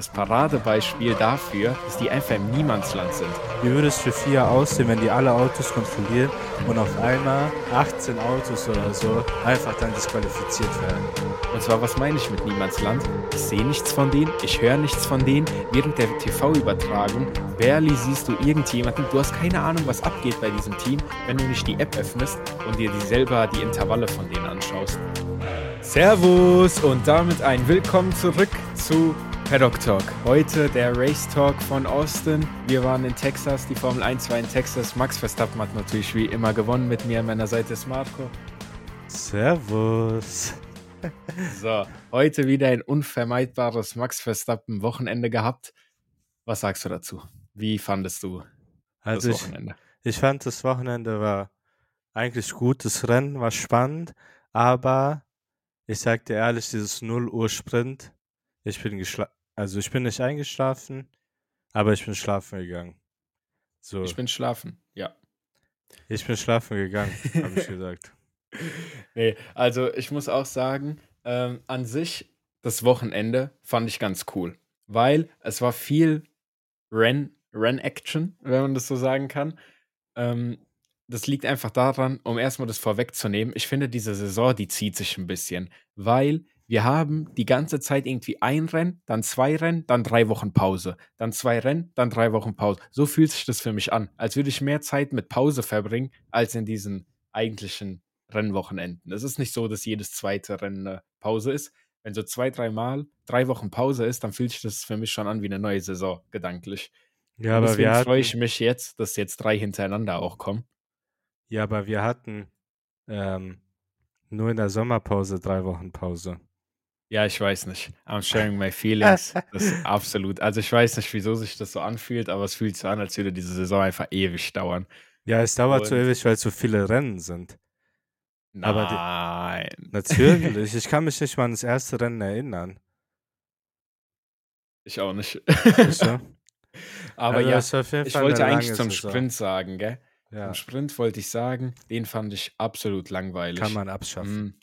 das Paradebeispiel dafür, dass die einfach im Niemandsland sind. Wie würde es für FIA aussehen, wenn die alle Autos kontrollieren und auf einmal 18 Autos oder so einfach dann disqualifiziert werden? Und zwar, was meine ich mit Niemandsland? Ich sehe nichts von denen, ich höre nichts von denen. Während der TV-Übertragung, barely siehst du irgendjemanden. Du hast keine Ahnung, was abgeht bei diesem Team, wenn du nicht die App öffnest und dir die selber die Intervalle von denen anschaust. Servus und damit ein Willkommen zurück zu Paddock Talk. Heute der Race Talk von Austin. Wir waren in Texas, die Formel 1 war in Texas. Max Verstappen hat natürlich wie immer gewonnen. Mit mir an meiner Seite ist Marco. Servus. So, heute wieder ein unvermeidbares Max Verstappen Wochenende gehabt. Was sagst du dazu? Wie fandest du also das Wochenende? Ich, ich fand das Wochenende war eigentlich gut. Das Rennen war spannend, aber ich sag dir ehrlich, dieses 0 Uhr Sprint, ich bin geschlafen also ich bin nicht eingeschlafen, aber ich bin schlafen gegangen. So. Ich bin schlafen, ja. Ich bin schlafen gegangen, habe ich gesagt. Nee, also ich muss auch sagen, ähm, an sich das Wochenende fand ich ganz cool, weil es war viel Ren, Ren-Action, wenn man das so sagen kann. Ähm, das liegt einfach daran, um erstmal das vorwegzunehmen. Ich finde, diese Saison, die zieht sich ein bisschen, weil wir haben die ganze Zeit irgendwie ein Rennen, dann zwei Rennen, dann drei Wochen Pause, dann zwei Rennen, dann drei Wochen Pause. So fühlt sich das für mich an, als würde ich mehr Zeit mit Pause verbringen, als in diesen eigentlichen Rennwochenenden. Es ist nicht so, dass jedes zweite Rennen eine Pause ist. Wenn so zwei, dreimal drei Wochen Pause ist, dann fühlt sich das für mich schon an wie eine neue Saison, gedanklich. Ja, aber deswegen freue ich mich jetzt, dass jetzt drei hintereinander auch kommen. Ja, aber wir hatten ähm, nur in der Sommerpause drei Wochen Pause. Ja, ich weiß nicht. I'm sharing my feelings. Das ist absolut. Also ich weiß nicht, wieso sich das so anfühlt, aber es fühlt sich an, als würde diese Saison einfach ewig dauern. Ja, es dauert Und so ewig, weil so viele Rennen sind. Nein. Die, natürlich. Ich kann mich nicht mal an das erste Rennen erinnern. Ich auch nicht. aber also ja, ich wollte eigentlich zum Saison. Sprint sagen, gell? Ja. Zum Sprint wollte ich sagen, den fand ich absolut langweilig. Kann man abschaffen. Mm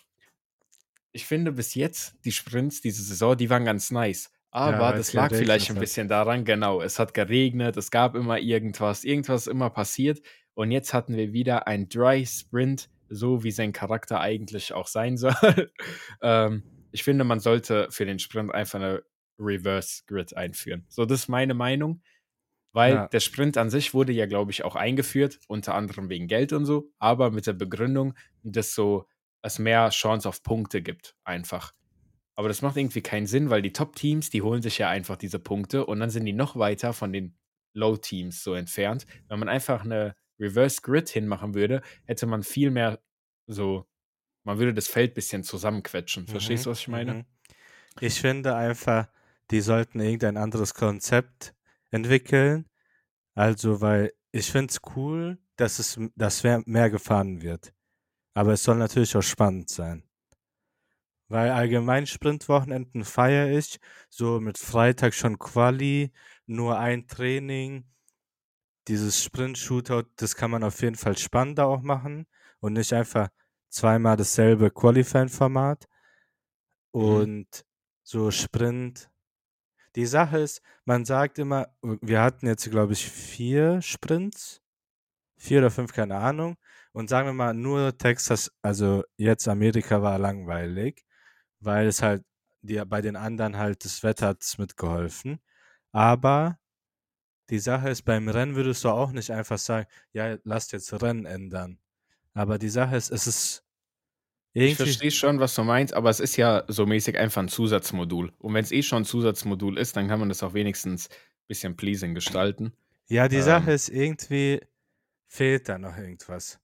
ich finde bis jetzt, die Sprints diese Saison, die waren ganz nice. Aber ja, das lag vielleicht ein bisschen daran, genau, es hat geregnet, es gab immer irgendwas, irgendwas ist immer passiert. Und jetzt hatten wir wieder ein Dry Sprint, so wie sein Charakter eigentlich auch sein soll. ähm, ich finde, man sollte für den Sprint einfach eine Reverse Grid einführen. So, das ist meine Meinung. Weil ja. der Sprint an sich wurde ja, glaube ich, auch eingeführt, unter anderem wegen Geld und so, aber mit der Begründung, dass so es mehr Chance auf Punkte gibt, einfach. Aber das macht irgendwie keinen Sinn, weil die Top-Teams, die holen sich ja einfach diese Punkte und dann sind die noch weiter von den Low-Teams so entfernt. Wenn man einfach eine Reverse Grid hinmachen würde, hätte man viel mehr so, man würde das Feld ein bisschen zusammenquetschen. Mhm, Verstehst du, was ich meine? Mhm. Ich finde einfach, die sollten irgendein anderes Konzept entwickeln. Also, weil ich finde es cool, dass es dass mehr gefahren wird. Aber es soll natürlich auch spannend sein. Weil allgemein Sprintwochenenden feiere ich, so mit Freitag schon Quali, nur ein Training. Dieses Sprint-Shootout, das kann man auf jeden Fall spannender auch machen und nicht einfach zweimal dasselbe Qualifying-Format. Mhm. Und mhm. so Sprint. Die Sache ist, man sagt immer, wir hatten jetzt, glaube ich, vier Sprints. Vier oder fünf, keine Ahnung. Und sagen wir mal, nur Texas, also jetzt Amerika war langweilig, weil es halt die, bei den anderen halt das Wetter hat mitgeholfen. Aber die Sache ist, beim Rennen würdest du auch nicht einfach sagen, ja, lasst jetzt Rennen ändern. Aber die Sache ist, es ist irgendwie. Ich verstehe schon, was du meinst, aber es ist ja so mäßig einfach ein Zusatzmodul. Und wenn es eh schon ein Zusatzmodul ist, dann kann man das auch wenigstens ein bisschen pleasing gestalten. Ja, die ähm, Sache ist, irgendwie fehlt da noch irgendwas.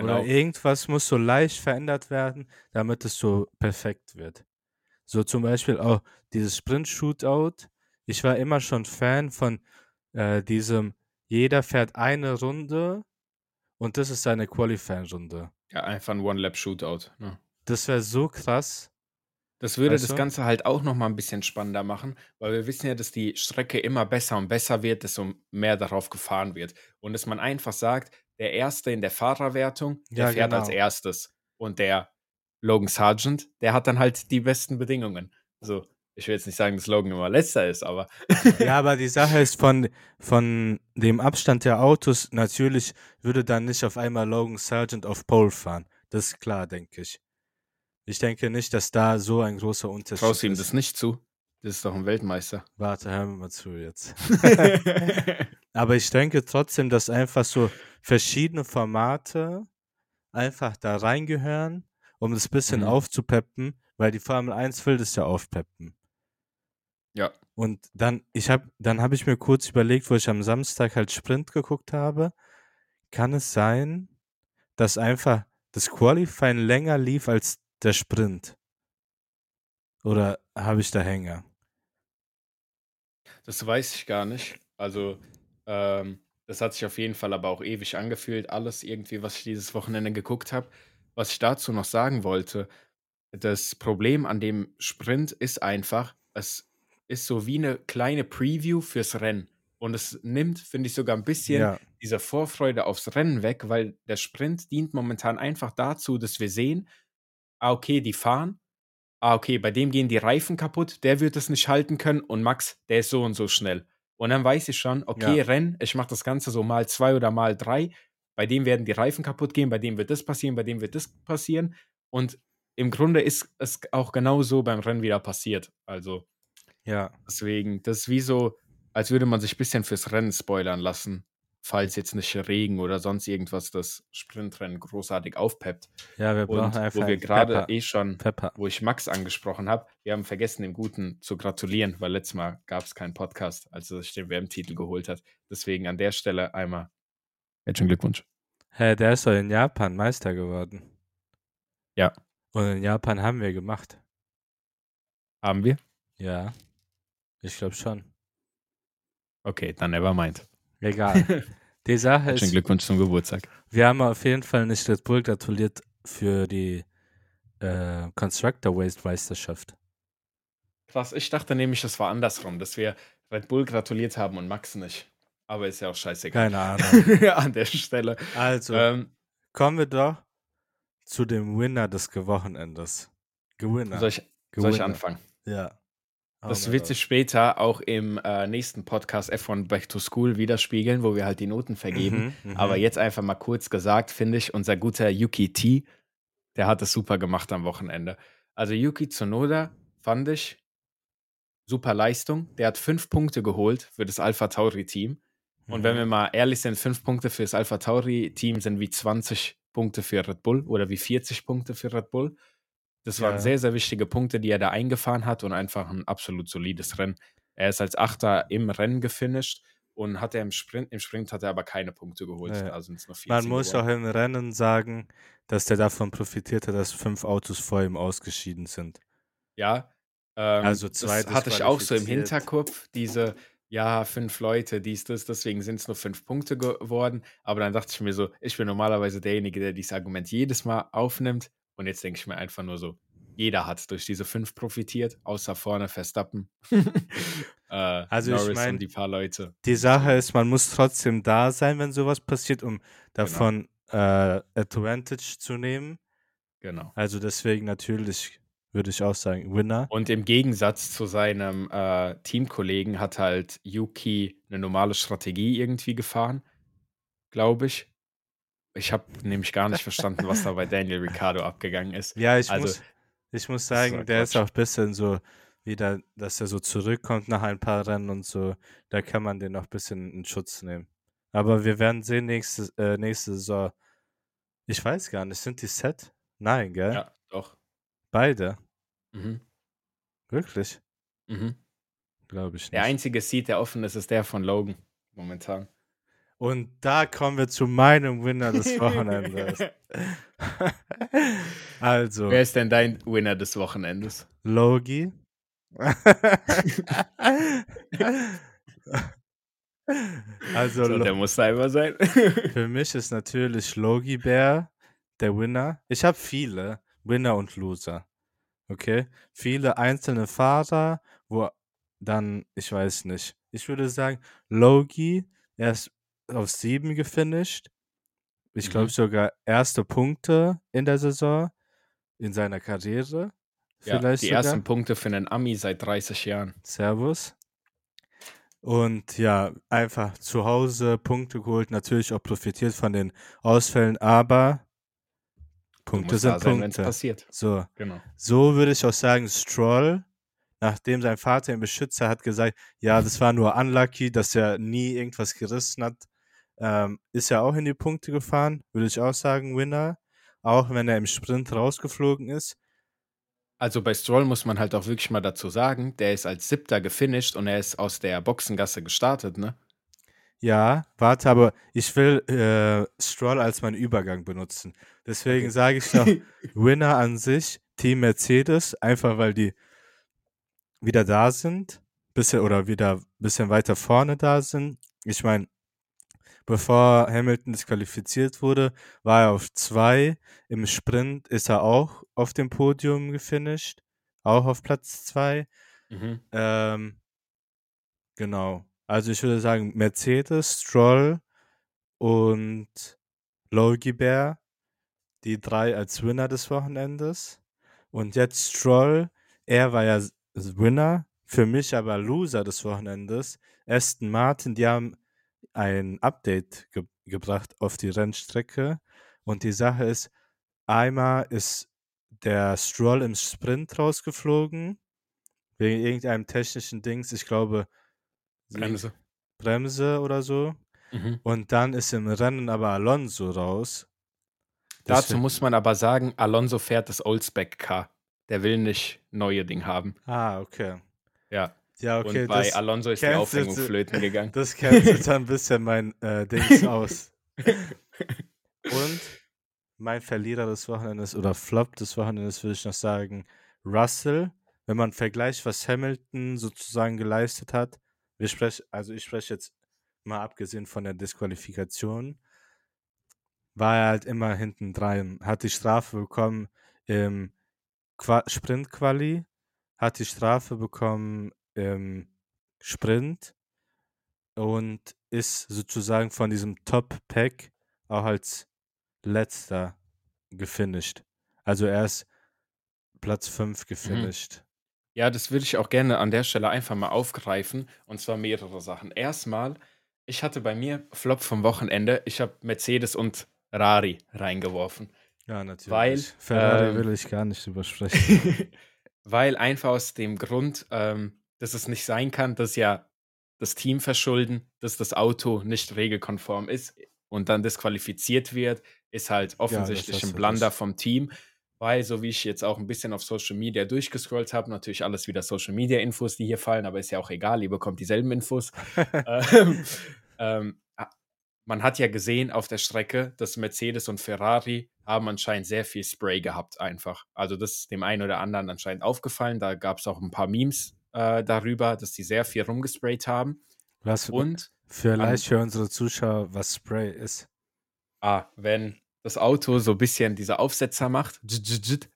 Genau. Oder irgendwas muss so leicht verändert werden, damit es so perfekt wird. So zum Beispiel auch dieses Sprint-Shootout. Ich war immer schon Fan von äh, diesem, jeder fährt eine Runde und das ist seine Qualifying-Runde. Ja, einfach ein One-Lap-Shootout. Ne? Das wäre so krass. Das würde weißt das? Ganze halt auch nochmal ein bisschen spannender machen, weil wir wissen ja, dass die Strecke immer besser und besser wird, desto mehr darauf gefahren wird. Und dass man einfach sagt, der Erste in der Fahrerwertung, der ja, fährt genau. als erstes. Und der Logan Sargent, der hat dann halt die besten Bedingungen. So, Ich will jetzt nicht sagen, dass Logan immer letzter ist, aber. ja, aber die Sache ist, von, von dem Abstand der Autos, natürlich würde dann nicht auf einmal Logan Sargent auf Pole fahren. Das ist klar, denke ich. Ich denke nicht, dass da so ein großer Unterschied ist. Traust ihm das nicht zu? Das ist doch ein Weltmeister. Warte, hör mir mal zu jetzt. Aber ich denke trotzdem, dass einfach so verschiedene Formate einfach da reingehören, um das bisschen mhm. aufzupeppen, weil die Formel 1 will das ja aufpeppen. Ja. Und dann, ich habe, dann habe ich mir kurz überlegt, wo ich am Samstag halt Sprint geguckt habe, kann es sein, dass einfach das Qualifying länger lief als der Sprint? Oder habe ich da Hänger? Das weiß ich gar nicht. Also, ähm, das hat sich auf jeden Fall aber auch ewig angefühlt, alles irgendwie, was ich dieses Wochenende geguckt habe. Was ich dazu noch sagen wollte, das Problem an dem Sprint ist einfach, es ist so wie eine kleine Preview fürs Rennen. Und es nimmt, finde ich, sogar ein bisschen ja. diese Vorfreude aufs Rennen weg, weil der Sprint dient momentan einfach dazu, dass wir sehen, ah, okay, die fahren, ah, okay, bei dem gehen die Reifen kaputt, der wird es nicht halten können und Max, der ist so und so schnell. Und dann weiß ich schon, okay, ja. Rennen, ich mache das Ganze so mal zwei oder mal drei, bei dem werden die Reifen kaputt gehen, bei dem wird das passieren, bei dem wird das passieren. Und im Grunde ist es auch genau so beim Rennen wieder passiert. Also, ja. Deswegen, das ist wie so, als würde man sich ein bisschen fürs Rennen spoilern lassen, falls jetzt nicht Regen oder sonst irgendwas das Sprintrennen großartig aufpeppt. Ja, wir brauchen Und einfach wo wir gerade eh schon, Pepper. wo ich Max angesprochen habe, wir haben vergessen, dem Guten zu gratulieren, weil letztes Mal gab es keinen Podcast, als er sich den WM-Titel geholt hat. Deswegen an der Stelle einmal herzlichen Glückwunsch. Hä, hey, der ist doch in Japan Meister geworden. Ja. Und in Japan haben wir gemacht. Haben wir? Ja. Ich glaube schon. Okay, dann never mind. Egal. Die Sache ist. Glückwunsch zum Geburtstag. Wir haben auf jeden Fall nicht Red Bull gratuliert für die äh, Constructor Waste Meisterschaft. Krass, ich dachte nämlich, das war andersrum, dass wir Red Bull gratuliert haben und Max nicht. Aber ist ja auch scheißegal. Keine Ahnung. An der Stelle. Also, ähm, kommen wir doch zu dem Winner des Wochenendes. Gewinner. Soll ich, Gewinner. Soll ich anfangen? Ja. Das wird sich später auch im äh, nächsten Podcast F1 Back to School widerspiegeln, wo wir halt die Noten vergeben. Mhm, Aber mhm. jetzt einfach mal kurz gesagt, finde ich, unser guter Yuki T, der hat es super gemacht am Wochenende. Also Yuki Tsunoda fand ich super Leistung. Der hat fünf Punkte geholt für das Alpha Tauri Team. Und mhm. wenn wir mal ehrlich sind, fünf Punkte für das Alpha Tauri Team sind wie 20 Punkte für Red Bull oder wie 40 Punkte für Red Bull. Das waren ja. sehr, sehr wichtige Punkte, die er da eingefahren hat und einfach ein absolut solides Rennen. Er ist als Achter im Rennen gefinisht und hat er im Sprint, im Sprint hat er aber keine Punkte geholt. Ja. Also Man muss geworden. auch im Rennen sagen, dass der davon profitiert hat, dass fünf Autos vor ihm ausgeschieden sind. Ja, ähm, also zwei das hatte ich auch so im Hinterkopf, diese, ja, fünf Leute, dies, das, deswegen sind es nur fünf Punkte geworden. Aber dann dachte ich mir so, ich bin normalerweise derjenige, der dieses Argument jedes Mal aufnimmt. Und jetzt denke ich mir einfach nur so, jeder hat durch diese fünf profitiert, außer vorne Verstappen. äh, also Norris ich meine, die paar Leute. Die Sache ist, man muss trotzdem da sein, wenn sowas passiert, um davon genau. äh, Advantage zu nehmen. Genau. Also deswegen natürlich würde ich auch sagen, Winner. Und im Gegensatz zu seinem äh, Teamkollegen hat halt Yuki eine normale Strategie irgendwie gefahren, glaube ich. Ich habe nämlich gar nicht verstanden, was da bei Daniel Ricciardo abgegangen ist. Ja, ich, also, muss, ich muss sagen, der Quatsch. ist auch ein bisschen so, wieder, dass er so zurückkommt nach ein paar Rennen und so. Da kann man den noch ein bisschen in Schutz nehmen. Aber wir werden sehen nächste, äh, nächste Saison. Ich weiß gar nicht, sind die set? Nein, gell? Ja, doch. Beide? Mhm. Wirklich? Mhm. Glaube ich nicht. Der einzige Seat, der offen ist, ist der von Logan momentan. Und da kommen wir zu meinem Winner des Wochenendes. also. Wer ist denn dein Winner des Wochenendes? Logi. also, so, der muss da immer sein. für mich ist natürlich Logi Bär der Winner. Ich habe viele Winner und Loser. Okay? Viele einzelne Fahrer, wo dann, ich weiß nicht. Ich würde sagen, Logi, er ist auf sieben gefinisht. Ich glaube mhm. sogar erste Punkte in der Saison in seiner Karriere. Ja, vielleicht die sogar. ersten Punkte für einen Ami seit 30 Jahren. Servus. Und ja, einfach zu Hause Punkte geholt, natürlich auch profitiert von den Ausfällen, aber Punkte sind sein, Punkte. passiert. So. Genau. so würde ich auch sagen, Stroll, nachdem sein Vater ihn Beschützer hat gesagt, ja, das war nur unlucky, dass er nie irgendwas gerissen hat, ähm, ist er auch in die Punkte gefahren, würde ich auch sagen, Winner. Auch wenn er im Sprint rausgeflogen ist. Also bei Stroll muss man halt auch wirklich mal dazu sagen, der ist als Siebter gefinisht und er ist aus der Boxengasse gestartet, ne? Ja, warte, aber ich will äh, Stroll als meinen Übergang benutzen. Deswegen okay. sage ich noch Winner an sich, Team Mercedes, einfach weil die wieder da sind, bisschen oder wieder ein bisschen weiter vorne da sind. Ich meine, bevor Hamilton disqualifiziert wurde, war er auf zwei. Im Sprint ist er auch auf dem Podium gefinisht, auch auf Platz zwei. Mhm. Ähm, genau. Also ich würde sagen, Mercedes, Stroll und Logie Bear, die drei als Winner des Wochenendes. Und jetzt Stroll, er war ja Winner, für mich aber Loser des Wochenendes. Aston Martin, die haben ein Update ge gebracht auf die Rennstrecke. Und die Sache ist, einmal ist der Stroll im Sprint rausgeflogen, wegen irgendeinem technischen Dings, ich glaube Bremse. Bremse oder so. Mhm. Und dann ist im Rennen aber Alonso raus. Dazu muss man aber sagen, Alonso fährt das Oldspec-Car. Der will nicht neue Ding haben. Ah, okay. Ja. Ja, okay. Und bei Alonso ist die Aufhängung flöten gegangen. Das kennt jetzt ein bisschen mein äh, Dings aus. Und mein Verlierer des Wochenendes oder Flop des Wochenendes würde ich noch sagen, Russell. Wenn man vergleicht, was Hamilton sozusagen geleistet hat, wir sprechen, also ich spreche jetzt mal abgesehen von der Disqualifikation, war er halt immer hinten dran, hat die Strafe bekommen im Sprint-Quali, hat die Strafe bekommen im Sprint und ist sozusagen von diesem Top-Pack auch als letzter gefinisht. Also er ist Platz 5 mhm. gefinisht. Ja, das würde ich auch gerne an der Stelle einfach mal aufgreifen. Und zwar mehrere Sachen. Erstmal, ich hatte bei mir Flop vom Wochenende. Ich habe Mercedes und Rari reingeworfen. Ja, natürlich. Weil, Ferrari ähm, will ich gar nicht übersprechen. weil einfach aus dem Grund, ähm, dass es nicht sein kann, dass ja das Team verschulden, dass das Auto nicht regelkonform ist und dann disqualifiziert wird, ist halt offensichtlich ja, ein Blunder vom Team, weil so wie ich jetzt auch ein bisschen auf Social Media durchgescrollt habe, natürlich alles wieder Social Media Infos, die hier fallen, aber ist ja auch egal, ihr bekommt dieselben Infos. ähm, ähm, man hat ja gesehen auf der Strecke, dass Mercedes und Ferrari haben anscheinend sehr viel Spray gehabt einfach. Also das ist dem einen oder anderen anscheinend aufgefallen. Da gab es auch ein paar Memes äh, darüber, dass die sehr viel rumgesprayt haben. Was und vielleicht für unsere Zuschauer, was Spray ist. Ah, wenn das Auto so ein bisschen diese Aufsetzer macht,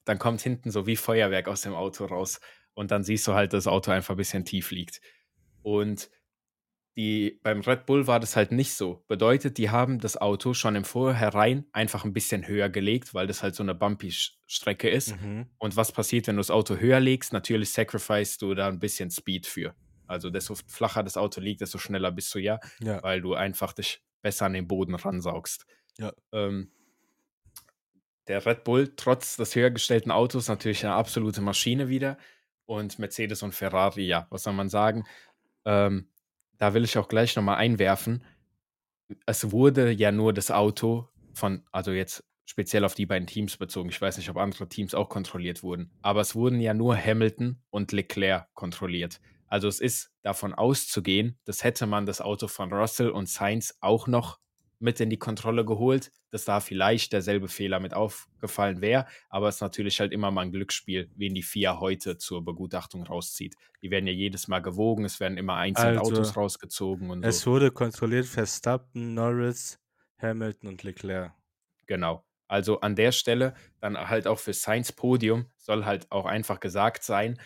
dann kommt hinten so wie Feuerwerk aus dem Auto raus. Und dann siehst du halt, dass das Auto einfach ein bisschen tief liegt. Und die, beim Red Bull war das halt nicht so. Bedeutet, die haben das Auto schon im Vorhinein einfach ein bisschen höher gelegt, weil das halt so eine Bumpy-Strecke ist. Mhm. Und was passiert, wenn du das Auto höher legst? Natürlich sacrifice du da ein bisschen Speed für. Also desto flacher das Auto liegt, desto schneller bist du ja, ja. weil du einfach dich besser an den Boden ransaugst. Ja. Ähm, der Red Bull, trotz des höher gestellten Autos, natürlich eine absolute Maschine wieder. Und Mercedes und Ferrari, ja, was soll man sagen? Ähm, da will ich auch gleich nochmal einwerfen. Es wurde ja nur das Auto von, also jetzt speziell auf die beiden Teams bezogen. Ich weiß nicht, ob andere Teams auch kontrolliert wurden. Aber es wurden ja nur Hamilton und Leclerc kontrolliert. Also es ist davon auszugehen, dass hätte man das Auto von Russell und Sainz auch noch mit in die Kontrolle geholt, dass da vielleicht derselbe Fehler mit aufgefallen wäre. Aber es ist natürlich halt immer mal ein Glücksspiel, wen die FIA heute zur Begutachtung rauszieht. Die werden ja jedes Mal gewogen, es werden immer einzelne also, Autos rausgezogen und Es so. wurde kontrolliert Verstappen, Norris, Hamilton und Leclerc. Genau. Also an der Stelle dann halt auch für Sainz Podium soll halt auch einfach gesagt sein,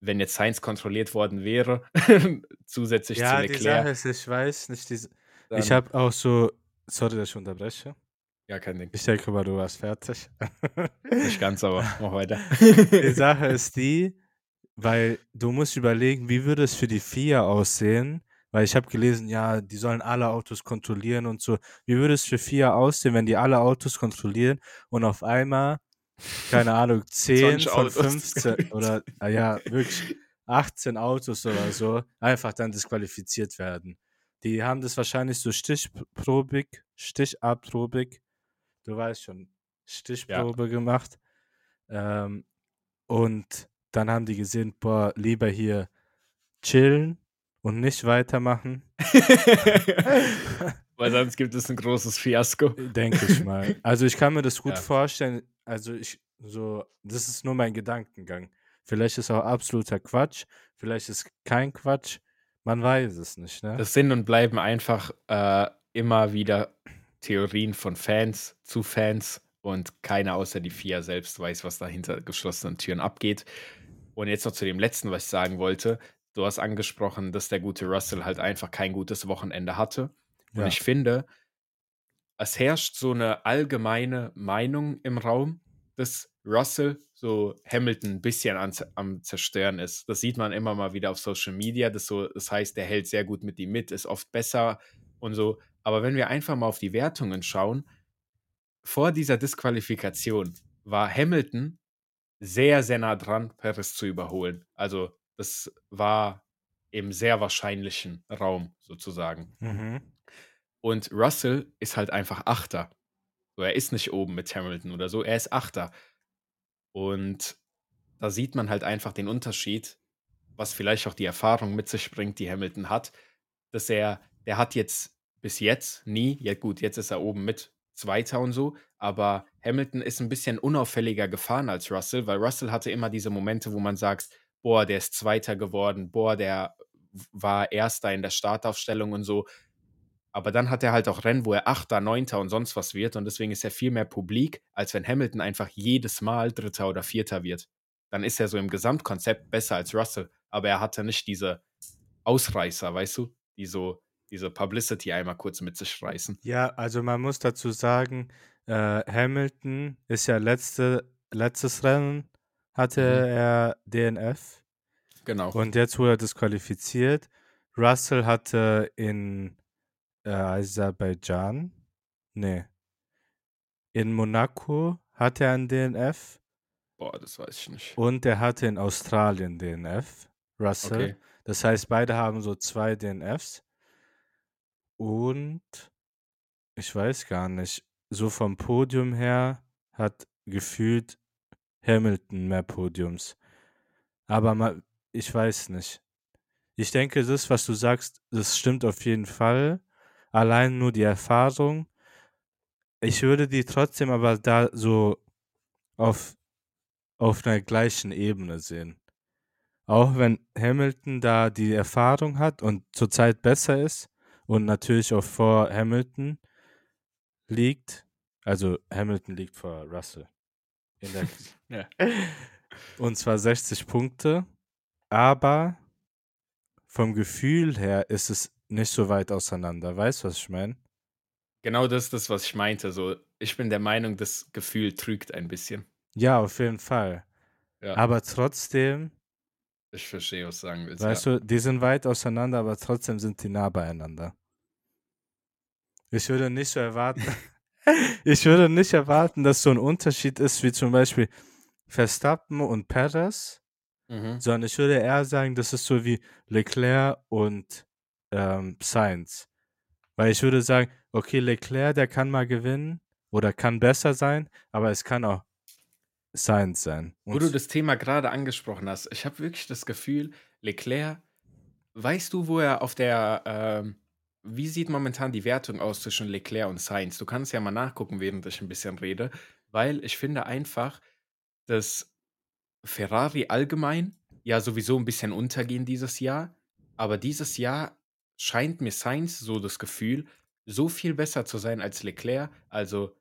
wenn jetzt Sainz kontrolliert worden wäre, zusätzlich ja, zu Leclerc. Ja, die Sache ist, ich weiß nicht, diese, ich habe auch so, sorry, dass ich unterbreche. Ja, kein Ding. Ich denke mal, du warst fertig. Nicht ganz, aber mach weiter. Die Sache ist die, weil du musst überlegen, wie würde es für die FIA aussehen, weil ich habe gelesen, ja, die sollen alle Autos kontrollieren und so. Wie würde es für FIA aussehen, wenn die alle Autos kontrollieren und auf einmal, keine Ahnung, 10 von 15 oder, ah ja, wirklich 18 Autos oder so, einfach dann disqualifiziert werden. Die haben das wahrscheinlich so stichprobig, stichabprobig, du weißt schon, Stichprobe ja. gemacht. Ähm, und dann haben die gesehen, boah, lieber hier chillen und nicht weitermachen. Weil sonst gibt es ein großes Fiasko. Denke ich mal. Also ich kann mir das gut ja. vorstellen. Also ich so, das ist nur mein Gedankengang. Vielleicht ist auch absoluter Quatsch, vielleicht ist kein Quatsch. Man weiß es nicht. Ne? Das sind und bleiben einfach äh, immer wieder Theorien von Fans zu Fans und keiner außer die vier selbst weiß, was da hinter geschlossenen Türen abgeht. Und jetzt noch zu dem letzten, was ich sagen wollte. Du hast angesprochen, dass der gute Russell halt einfach kein gutes Wochenende hatte. Und ja. ich finde, es herrscht so eine allgemeine Meinung im Raum, dass Russell so Hamilton ein bisschen an, am Zerstören ist. Das sieht man immer mal wieder auf Social Media. Das, so, das heißt, der hält sehr gut mit ihm mit, ist oft besser und so. Aber wenn wir einfach mal auf die Wertungen schauen, vor dieser Disqualifikation war Hamilton sehr, sehr nah dran, Perez zu überholen. Also das war im sehr wahrscheinlichen Raum sozusagen. Mhm. Und Russell ist halt einfach Achter. So, er ist nicht oben mit Hamilton oder so, er ist Achter. Und da sieht man halt einfach den Unterschied, was vielleicht auch die Erfahrung mit sich bringt, die Hamilton hat, dass er, der hat jetzt bis jetzt nie, ja gut, jetzt ist er oben mit Zweiter und so, aber Hamilton ist ein bisschen unauffälliger gefahren als Russell, weil Russell hatte immer diese Momente, wo man sagt, boah, der ist Zweiter geworden, boah, der war Erster in der Startaufstellung und so. Aber dann hat er halt auch Rennen, wo er Achter, Neunter und sonst was wird und deswegen ist er viel mehr publik, als wenn Hamilton einfach jedes Mal Dritter oder Vierter wird. Dann ist er so im Gesamtkonzept besser als Russell, aber er hatte nicht diese Ausreißer, weißt du, die so diese Publicity einmal kurz mit sich reißen. Ja, also man muss dazu sagen, äh, Hamilton ist ja letzte, letztes Rennen hatte mhm. er DNF. Genau. Und jetzt wurde er disqualifiziert. Russell hatte in äh, Aserbaidschan, nee, in Monaco hatte er ein DNF. Boah, das weiß ich nicht. Und er hatte in Australien DNF, Russell. Okay. Das heißt, beide haben so zwei DNFs. Und ich weiß gar nicht, so vom Podium her hat gefühlt Hamilton mehr Podiums. Aber mal, ich weiß nicht. Ich denke, das, was du sagst, das stimmt auf jeden Fall. Allein nur die Erfahrung. Ich würde die trotzdem aber da so auf, auf einer gleichen Ebene sehen. Auch wenn Hamilton da die Erfahrung hat und zurzeit besser ist, und natürlich auch vor Hamilton liegt. Also Hamilton liegt vor Russell. ja. Und zwar 60 Punkte. Aber vom Gefühl her ist es nicht so weit auseinander. Weißt du, was ich meine? Genau das ist das, was ich meinte. So, ich bin der Meinung, das Gefühl trügt ein bisschen. Ja, auf jeden Fall. Ja. Aber trotzdem ich verstehe, was du sagen willst. Weißt ja. du, die sind weit auseinander, aber trotzdem sind die nah beieinander. Ich würde nicht so erwarten, ich würde nicht erwarten, dass so ein Unterschied ist wie zum Beispiel Verstappen und Perez, mhm. sondern ich würde eher sagen, das ist so wie Leclerc und ähm, Sainz. Weil ich würde sagen, okay, Leclerc, der kann mal gewinnen oder kann besser sein, aber es kann auch Science sein. Und Wo du das Thema gerade angesprochen hast, ich habe wirklich das Gefühl, Leclerc, weißt du, wo er auf der, ähm, wie sieht momentan die Wertung aus zwischen Leclerc und Sainz? Du kannst ja mal nachgucken, während ich ein bisschen rede, weil ich finde einfach, dass Ferrari allgemein ja sowieso ein bisschen untergehen dieses Jahr, aber dieses Jahr scheint mir Sainz so das Gefühl, so viel besser zu sein als Leclerc. Also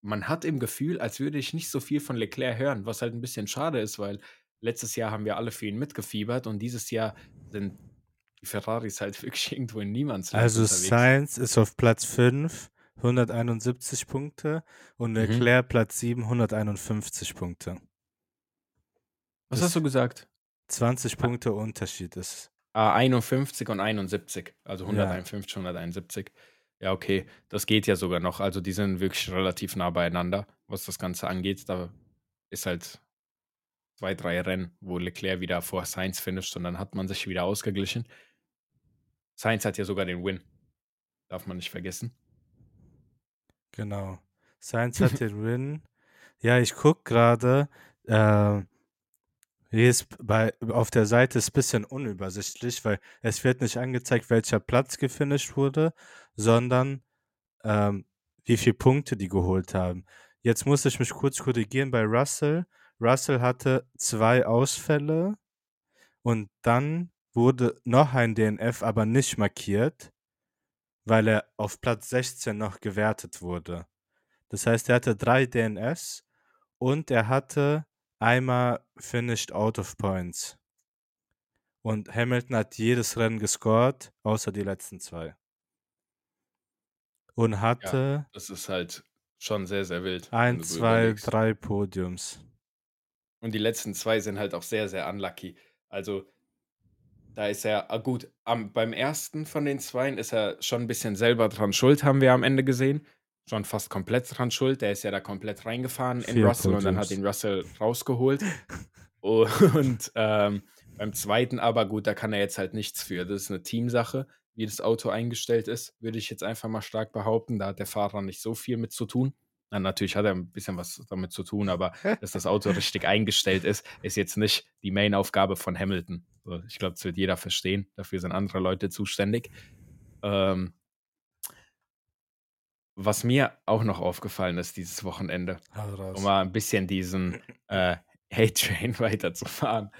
man hat im Gefühl, als würde ich nicht so viel von Leclerc hören, was halt ein bisschen schade ist, weil letztes Jahr haben wir alle für ihn mitgefiebert und dieses Jahr sind die Ferraris halt wirklich irgendwo in Niemandsland Also unterwegs. Sainz ist auf Platz 5 171 Punkte und mhm. Leclerc mhm. Platz 7 151 Punkte. Was das hast du gesagt? 20 ah. Punkte Unterschied ist. Ah, 51 und 71. Also 151, ja. 171. Ja, okay. Das geht ja sogar noch. Also die sind wirklich relativ nah beieinander, was das Ganze angeht. Da ist halt zwei, drei Rennen, wo Leclerc wieder vor Sainz finisht und dann hat man sich wieder ausgeglichen. Sainz hat ja sogar den Win. Darf man nicht vergessen. Genau. Sainz hat den Win. Ja, ich gucke gerade. Äh, hier ist bei, auf der Seite ist ein bisschen unübersichtlich, weil es wird nicht angezeigt, welcher Platz gefinisht wurde, sondern ähm, wie viele Punkte die geholt haben. Jetzt muss ich mich kurz korrigieren bei Russell. Russell hatte zwei Ausfälle und dann wurde noch ein DNF, aber nicht markiert, weil er auf Platz 16 noch gewertet wurde. Das heißt, er hatte drei DNS und er hatte einmal finished out of points. Und Hamilton hat jedes Rennen gescored, außer die letzten zwei. Und hatte. Ja, das ist halt schon sehr, sehr wild. Ein, zwei, überlegst. drei Podiums. Und die letzten zwei sind halt auch sehr, sehr unlucky. Also, da ist er, ah gut, am, beim ersten von den zweien ist er schon ein bisschen selber dran schuld, haben wir am Ende gesehen schon fast komplett dran schuld. Der ist ja da komplett reingefahren in Russell und dann hat ihn Russell rausgeholt. und ähm, beim zweiten aber, gut, da kann er jetzt halt nichts für. Das ist eine Teamsache, wie das Auto eingestellt ist, würde ich jetzt einfach mal stark behaupten. Da hat der Fahrer nicht so viel mit zu tun. Na, natürlich hat er ein bisschen was damit zu tun, aber dass das Auto richtig eingestellt ist, ist jetzt nicht die Main-Aufgabe von Hamilton. ich glaube, das wird jeder verstehen. Dafür sind andere Leute zuständig. Ähm, was mir auch noch aufgefallen ist dieses Wochenende, um mal ein bisschen diesen äh, Hate-Train weiterzufahren.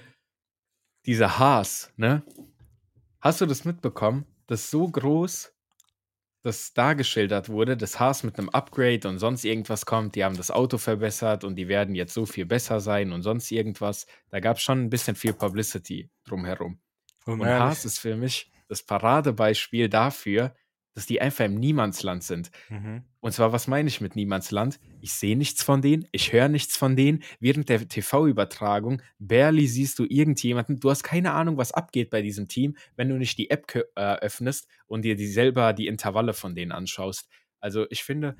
Dieser Haas, ne? Hast du das mitbekommen, dass so groß das dargeschildert wurde, dass Haas mit einem Upgrade und sonst irgendwas kommt, die haben das Auto verbessert und die werden jetzt so viel besser sein und sonst irgendwas. Da gab es schon ein bisschen viel Publicity drumherum. Um und Haas ist für mich das Paradebeispiel dafür, dass die einfach im Niemandsland sind. Mhm. Und zwar, was meine ich mit Niemandsland? Ich sehe nichts von denen, ich höre nichts von denen. Während der TV-Übertragung, barely siehst du irgendjemanden. Du hast keine Ahnung, was abgeht bei diesem Team, wenn du nicht die App äh, öffnest und dir die selber die Intervalle von denen anschaust. Also ich finde,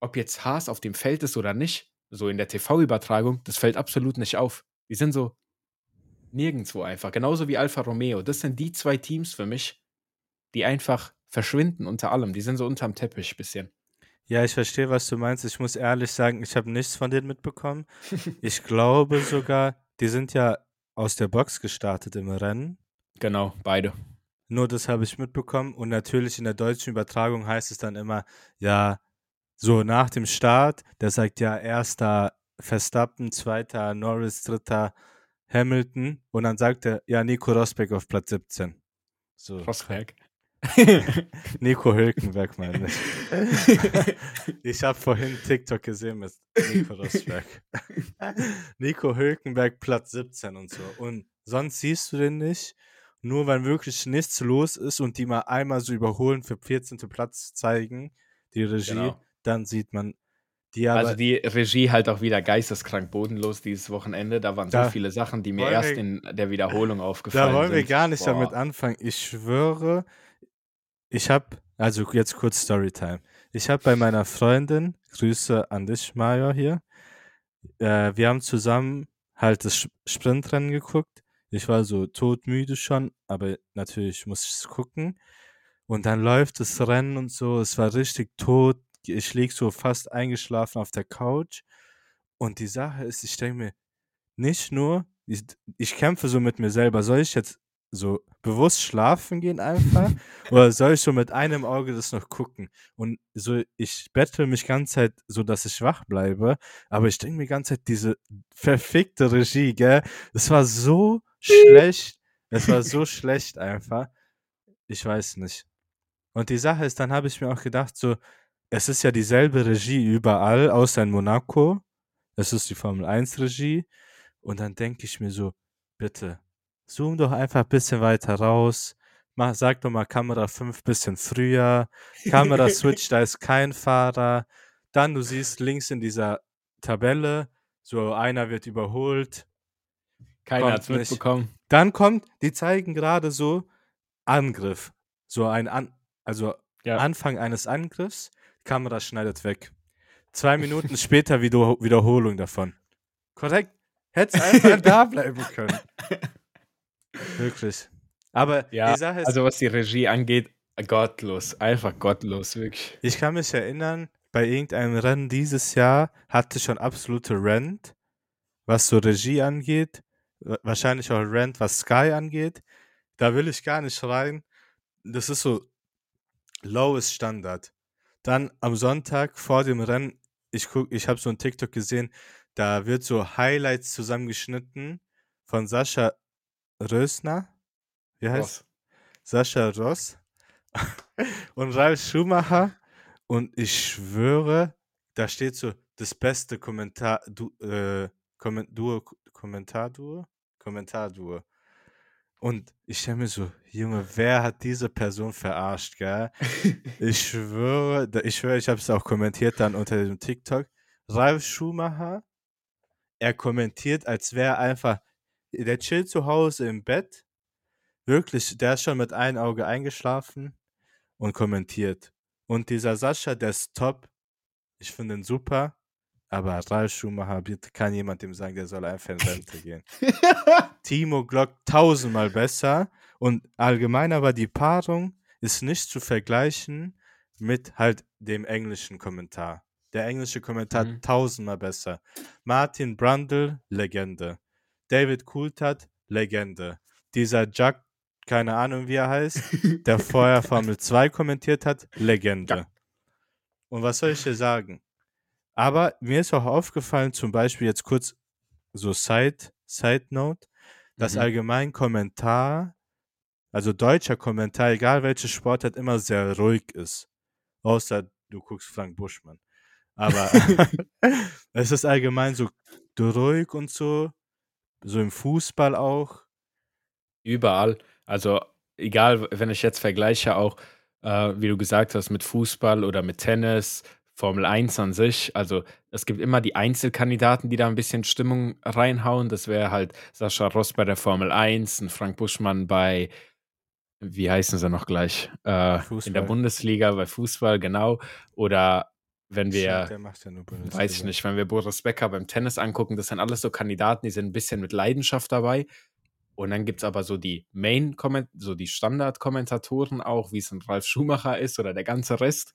ob jetzt Haas auf dem Feld ist oder nicht, so in der TV-Übertragung, das fällt absolut nicht auf. Die sind so nirgendwo einfach. Genauso wie Alfa Romeo. Das sind die zwei Teams für mich, die einfach verschwinden unter allem. Die sind so unterm Teppich ein bisschen. Ja, ich verstehe, was du meinst. Ich muss ehrlich sagen, ich habe nichts von denen mitbekommen. ich glaube sogar, die sind ja aus der Box gestartet im Rennen. Genau, beide. Nur das habe ich mitbekommen. Und natürlich in der deutschen Übertragung heißt es dann immer, ja, so nach dem Start, der sagt ja, erster Verstappen, zweiter Norris, dritter Hamilton. Und dann sagt er, ja, Nico Rosberg auf Platz 17. So. Rosberg. Nico Hülkenberg meine ich. ich habe vorhin TikTok gesehen mit Nico Rosberg. Nico Hülkenberg Platz 17 und so. Und sonst siehst du den nicht. Nur wenn wirklich nichts los ist und die mal einmal so überholen für 14. Platz zeigen, die Regie, genau. dann sieht man die also die Regie halt auch wieder geisteskrank bodenlos dieses Wochenende. Da waren so viele Sachen, die mir erst wir, in der Wiederholung aufgefallen sind. Da wollen sind. wir gar nicht Boah. damit anfangen. Ich schwöre, ich habe, also jetzt kurz Storytime. Ich habe bei meiner Freundin, Grüße an dich, Maja hier, äh, wir haben zusammen halt das Sprintrennen geguckt. Ich war so todmüde schon, aber natürlich muss ich es gucken. Und dann läuft das Rennen und so, es war richtig tot. Ich lieg so fast eingeschlafen auf der Couch. Und die Sache ist, ich denke mir, nicht nur, ich, ich kämpfe so mit mir selber, soll ich jetzt so bewusst schlafen gehen einfach? oder soll ich so mit einem Auge das noch gucken? Und so, ich bettel mich ganz Zeit so, dass ich wach bleibe, aber ich denke mir ganz Zeit, diese verfickte Regie, gell? Es war so schlecht. Es war so schlecht einfach. Ich weiß nicht. Und die Sache ist, dann habe ich mir auch gedacht, so, es ist ja dieselbe Regie überall, außer in Monaco. Es ist die Formel 1 Regie. Und dann denke ich mir so, bitte, zoom doch einfach ein bisschen weiter raus, mach, sag doch mal Kamera 5 bisschen früher, Kamera Switch, da ist kein Fahrer. Dann du siehst links in dieser Tabelle, so einer wird überholt. Keiner hat es mitbekommen. Dann kommt, die zeigen gerade so Angriff. So ein An also ja. Anfang eines Angriffs, Kamera schneidet weg. Zwei Minuten später wieder Wiederholung davon. Korrekt. Hättest einfach da bleiben können. Wirklich. Aber ja, die Sache ist. Also, was die Regie angeht, gottlos. Einfach gottlos, wirklich. Ich kann mich erinnern, bei irgendeinem Rennen dieses Jahr hatte schon absolute Rent, was so Regie angeht. Wahrscheinlich auch Rent, was Sky angeht. Da will ich gar nicht rein. Das ist so lowest Standard. Dann am Sonntag vor dem Rennen, ich guck, ich habe so ein TikTok gesehen, da wird so Highlights zusammengeschnitten von Sascha Rösner. Wie heißt? Ross. Sascha Ross und Ralf Schumacher. Und ich schwöre, da steht so das beste Kommentar, du, äh, Komment, Duo, Kommentarduo? Kommentarduo. Und ich stelle mir so, Junge, wer hat diese Person verarscht, gell? ich schwöre, ich schwöre, ich habe es auch kommentiert dann unter dem TikTok. Ralf Schumacher, er kommentiert, als wäre einfach, der chillt zu Hause im Bett. Wirklich, der ist schon mit einem Auge eingeschlafen und kommentiert. Und dieser Sascha, der ist top. Ich finde ihn super. Aber Ralf Schumacher, bitte kann jemand dem sagen, der soll einfach in Rente gehen. Timo Glock tausendmal besser. Und allgemein aber die Paarung ist nicht zu vergleichen mit halt dem englischen Kommentar. Der englische Kommentar mhm. tausendmal besser. Martin Brundle, Legende. David Coulthard, Legende. Dieser Jack, keine Ahnung wie er heißt, der vorher Formel 2 kommentiert hat, Legende. Ja. Und was soll ich dir sagen? Aber mir ist auch aufgefallen, zum Beispiel jetzt kurz so Side, Side Note, dass mhm. allgemein Kommentar, also deutscher Kommentar, egal welche Sportart, immer sehr ruhig ist. Außer du guckst Frank Buschmann. Aber es ist allgemein so ruhig und so. So im Fußball auch. Überall. Also egal, wenn ich jetzt vergleiche auch, äh, wie du gesagt hast, mit Fußball oder mit Tennis Formel 1 an sich, also es gibt immer die Einzelkandidaten, die da ein bisschen Stimmung reinhauen. Das wäre halt Sascha Ross bei der Formel 1, ein Frank Buschmann bei, wie heißen sie noch gleich? Äh, in der Bundesliga bei Fußball, genau. Oder wenn wir, Stimmt, ja weiß ich nicht, wenn wir Boris Becker beim Tennis angucken, das sind alles so Kandidaten, die sind ein bisschen mit Leidenschaft dabei. Und dann gibt es aber so die Main, so die Standard-Kommentatoren auch, wie es ein Ralf Schumacher ist oder der ganze Rest,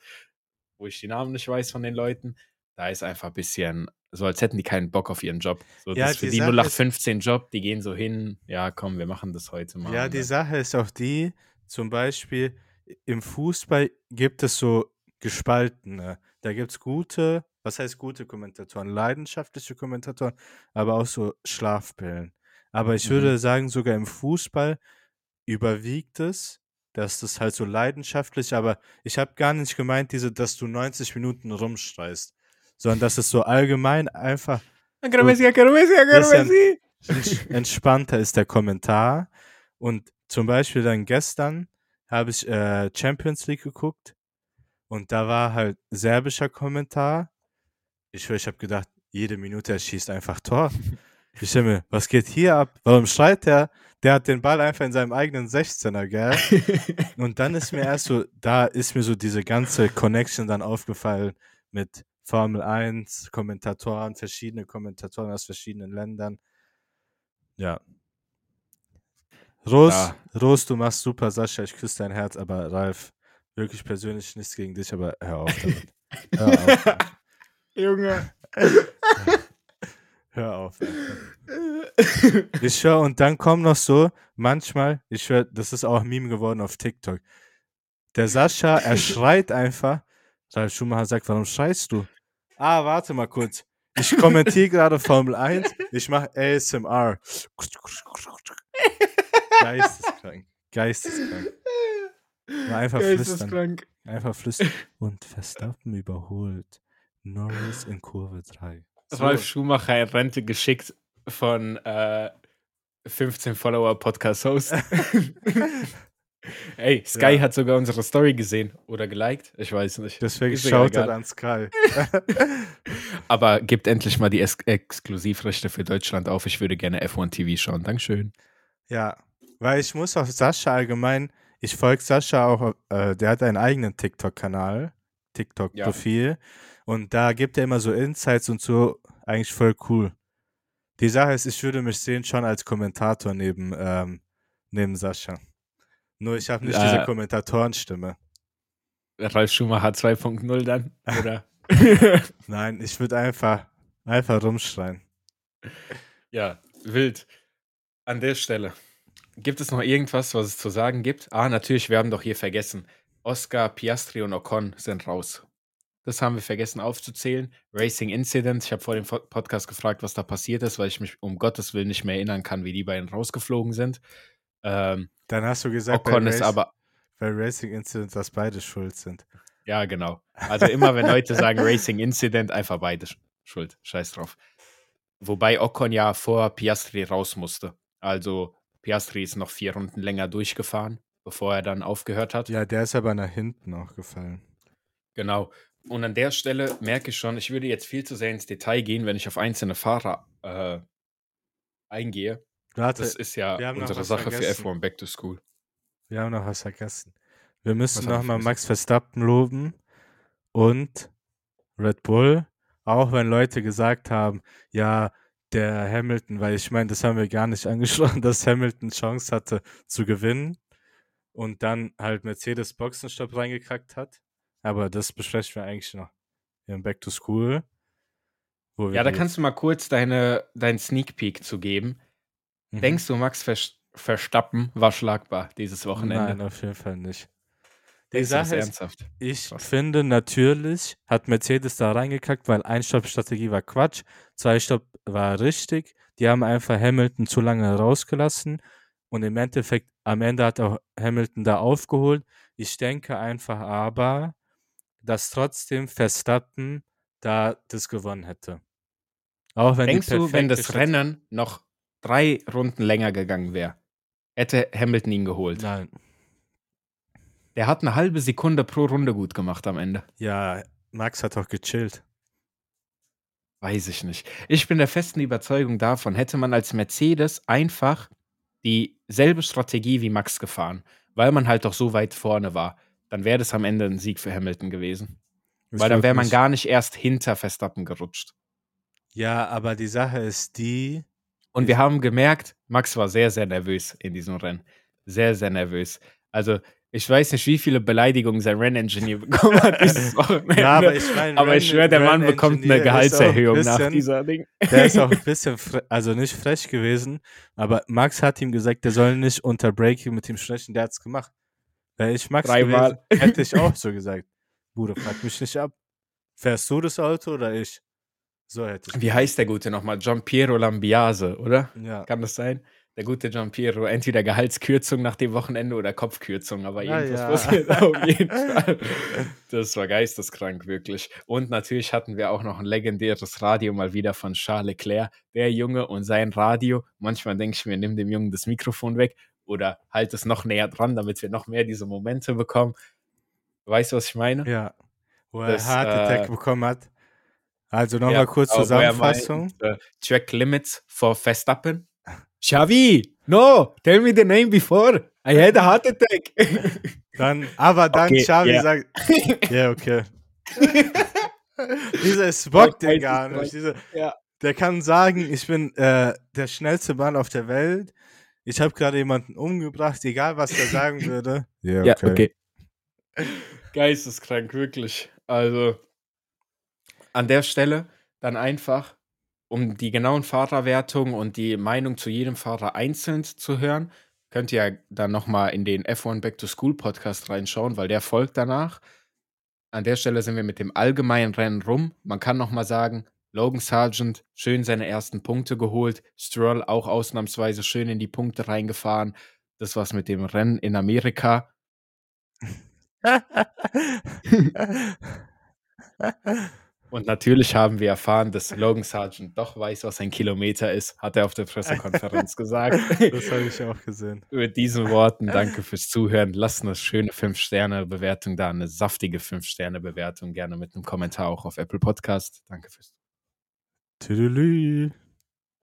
wo ich die Namen nicht weiß von den Leuten, da ist einfach ein bisschen so, als hätten die keinen Bock auf ihren Job. So, ja, das für die, die 0815 Job, die gehen so hin, ja, komm, wir machen das heute mal. Ja, die dann. Sache ist auch die, zum Beispiel im Fußball gibt es so gespaltene. Da gibt es gute, was heißt gute Kommentatoren? Leidenschaftliche Kommentatoren, aber auch so Schlafpillen. Aber ich mhm. würde sagen, sogar im Fußball überwiegt es, dass das halt so leidenschaftlich, aber ich habe gar nicht gemeint, diese, dass du 90 Minuten rumschreist, sondern dass es so allgemein einfach entspannter ist der Kommentar. Und zum Beispiel dann gestern habe ich äh, Champions League geguckt und da war halt serbischer Kommentar. Ich, ich habe gedacht, jede Minute er schießt einfach Tor. Ich stimme, was geht hier ab? Warum schreit der? Der hat den Ball einfach in seinem eigenen 16er, gell? Und dann ist mir erst so, da ist mir so diese ganze Connection dann aufgefallen mit Formel 1, Kommentatoren, verschiedene Kommentatoren aus verschiedenen Ländern. Ja. Ros, ja. Ros, du machst super, Sascha, ich küsse dein Herz, aber Ralf, wirklich persönlich nichts gegen dich, aber hör auf damit. hör auf. Junge. Hör auf. ich schwör, und dann kommt noch so, manchmal, ich schwör, das ist auch ein Meme geworden auf TikTok. Der Sascha, er schreit einfach. Ralf Schumacher sagt, warum schreist du? Ah, warte mal kurz. Ich kommentiere gerade Formel 1. Ich mache ASMR. Geisteskrank. Geisteskrank. Mal einfach flüstern. Einfach flüstern. Und Verstappen überholt. Norris in Kurve 3. So. Ralf Schumacher in Rente geschickt von äh, 15 Follower Podcast Host. Ey, Sky ja. hat sogar unsere Story gesehen oder geliked. Ich weiß nicht. Deswegen schaut er an Sky. Aber gibt endlich mal die Ex Exklusivrechte für Deutschland auf. Ich würde gerne F1 TV schauen. Dankeschön. Ja, weil ich muss auf Sascha allgemein, ich folge Sascha auch, äh, der hat einen eigenen TikTok-Kanal, TikTok-Profil. Ja. Und da gibt er immer so Insights und so, eigentlich voll cool. Die Sache ist, ich würde mich sehen schon als Kommentator neben, ähm, neben Sascha. Nur ich habe nicht äh, diese Kommentatorenstimme. Ralf Schumacher 2.0 dann, oder? Nein, ich würde einfach, einfach rumschreien. Ja, wild. An der Stelle. Gibt es noch irgendwas, was es zu sagen gibt? Ah, natürlich, wir haben doch hier vergessen. Oscar, Piastri und Ocon sind raus. Das haben wir vergessen aufzuzählen. Racing Incident. Ich habe vor dem Podcast gefragt, was da passiert ist, weil ich mich um Gottes Willen nicht mehr erinnern kann, wie die beiden rausgeflogen sind. Ähm, Dann hast du gesagt, Ocon ist aber. Bei Racing Incident, dass beide schuld sind. Ja, genau. Also immer, wenn Leute sagen Racing Incident, einfach beide schuld. Scheiß drauf. Wobei Ocon ja vor Piastri raus musste. Also Piastri ist noch vier Runden länger durchgefahren, bevor er dann aufgehört hat. Ja, der ist aber nach hinten auch gefallen. Genau. Und an der Stelle merke ich schon, ich würde jetzt viel zu sehr ins Detail gehen, wenn ich auf einzelne Fahrer äh, eingehe. Warte, das ist ja unsere Sache vergessen. für F1 Back to School. Wir haben noch was vergessen. Wir müssen nochmal Max Verstappen loben und Red Bull, auch wenn Leute gesagt haben, ja, der Hamilton, weil ich meine, das haben wir gar nicht angesprochen, dass Hamilton Chance hatte zu gewinnen und dann halt Mercedes Boxenstopp reingekackt hat. Aber das besprechen wir eigentlich noch im Back to School. ja, da kannst du mal kurz deine, deinen Sneak Peek zu geben. Mhm. Denkst du, Max Verstappen war schlagbar dieses Wochenende? Nein, auf jeden Fall nicht. Die Sache ist, ernsthaft? ich Krass. finde natürlich hat Mercedes da reingekackt, weil Einstopp-Strategie war Quatsch, Zwei-Stopp war richtig. Die haben einfach Hamilton zu lange rausgelassen und im Endeffekt am Ende hat auch Hamilton da aufgeholt. Ich denke einfach aber, dass trotzdem Verstappen da das gewonnen hätte. Auch wenn Denkst du, wenn das Rennen noch drei Runden länger gegangen wäre, hätte Hamilton ihn geholt? Nein. Der hat eine halbe Sekunde pro Runde gut gemacht am Ende. Ja, Max hat doch gechillt. Weiß ich nicht. Ich bin der festen Überzeugung davon, hätte man als Mercedes einfach dieselbe Strategie wie Max gefahren, weil man halt doch so weit vorne war dann wäre das am Ende ein Sieg für Hamilton gewesen. Das Weil dann wäre man gar nicht erst hinter Verstappen gerutscht. Ja, aber die Sache ist die. Und wir haben gemerkt, Max war sehr, sehr nervös in diesem Rennen. Sehr, sehr nervös. Also, ich weiß nicht, wie viele Beleidigungen sein Renningenieur bekommen hat dieses Wochenende. ja, aber ich, mein, aber ich schwöre, der Mann bekommt eine Gehaltserhöhung bisschen, nach dieser Ding. Der ist auch ein bisschen, also nicht frech gewesen, aber Max hat ihm gesagt, der soll nicht unter Breaking mit ihm sprechen, der hat es gemacht. Wäre ich Max Dreimal. gewesen, hätte ich auch so gesagt. Bruder, frag mich nicht ab. Fährst du das Auto oder ich? So hätte ich. Wie heißt der Gute nochmal? Giampiero Lambiase, oder? Ja. Kann das sein? Der gute Giampiero, entweder Gehaltskürzung nach dem Wochenende oder Kopfkürzung, aber ah, irgendwas ja. passiert auf jeden Fall. Das war geisteskrank, wirklich. Und natürlich hatten wir auch noch ein legendäres Radio mal wieder von Charles Leclerc, der Junge und sein Radio. Manchmal denke ich mir, nimm dem Jungen das Mikrofon weg oder halt es noch näher dran, damit wir noch mehr diese Momente bekommen. Weißt du, was ich meine? Ja. Wo er das, Heart Attack äh, bekommen hat. Also nochmal ja, kurz Zusammenfassung. Meint, uh, track Limits for Verstappen. Xavi, no, tell me the name before. I had a heart attack. Dann, aber dann okay, Xavi yeah. sagt, ja, yeah, okay. Dieser Spock, den gar nicht. Diese, ja. Der kann sagen, ich bin äh, der schnellste Mann auf der Welt ich habe gerade jemanden umgebracht, egal was er sagen würde. Yeah, okay. Ja, okay. Geisteskrank, wirklich. Also an der Stelle dann einfach, um die genauen Fahrerwertungen und die Meinung zu jedem Fahrer einzeln zu hören, könnt ihr dann nochmal in den F1 Back to School Podcast reinschauen, weil der folgt danach. An der Stelle sind wir mit dem allgemeinen Rennen rum. Man kann nochmal sagen, Logan Sargent schön seine ersten Punkte geholt. Stroll auch ausnahmsweise schön in die Punkte reingefahren. Das war's mit dem Rennen in Amerika. Und natürlich haben wir erfahren, dass Logan Sargent doch weiß, was ein Kilometer ist, hat er auf der Pressekonferenz gesagt. Das habe ich auch gesehen. Mit diesen Worten danke fürs Zuhören. Lasst eine schöne 5-Sterne-Bewertung da, eine saftige 5-Sterne-Bewertung, gerne mit einem Kommentar auch auf Apple Podcast. Danke fürs Tüdelü.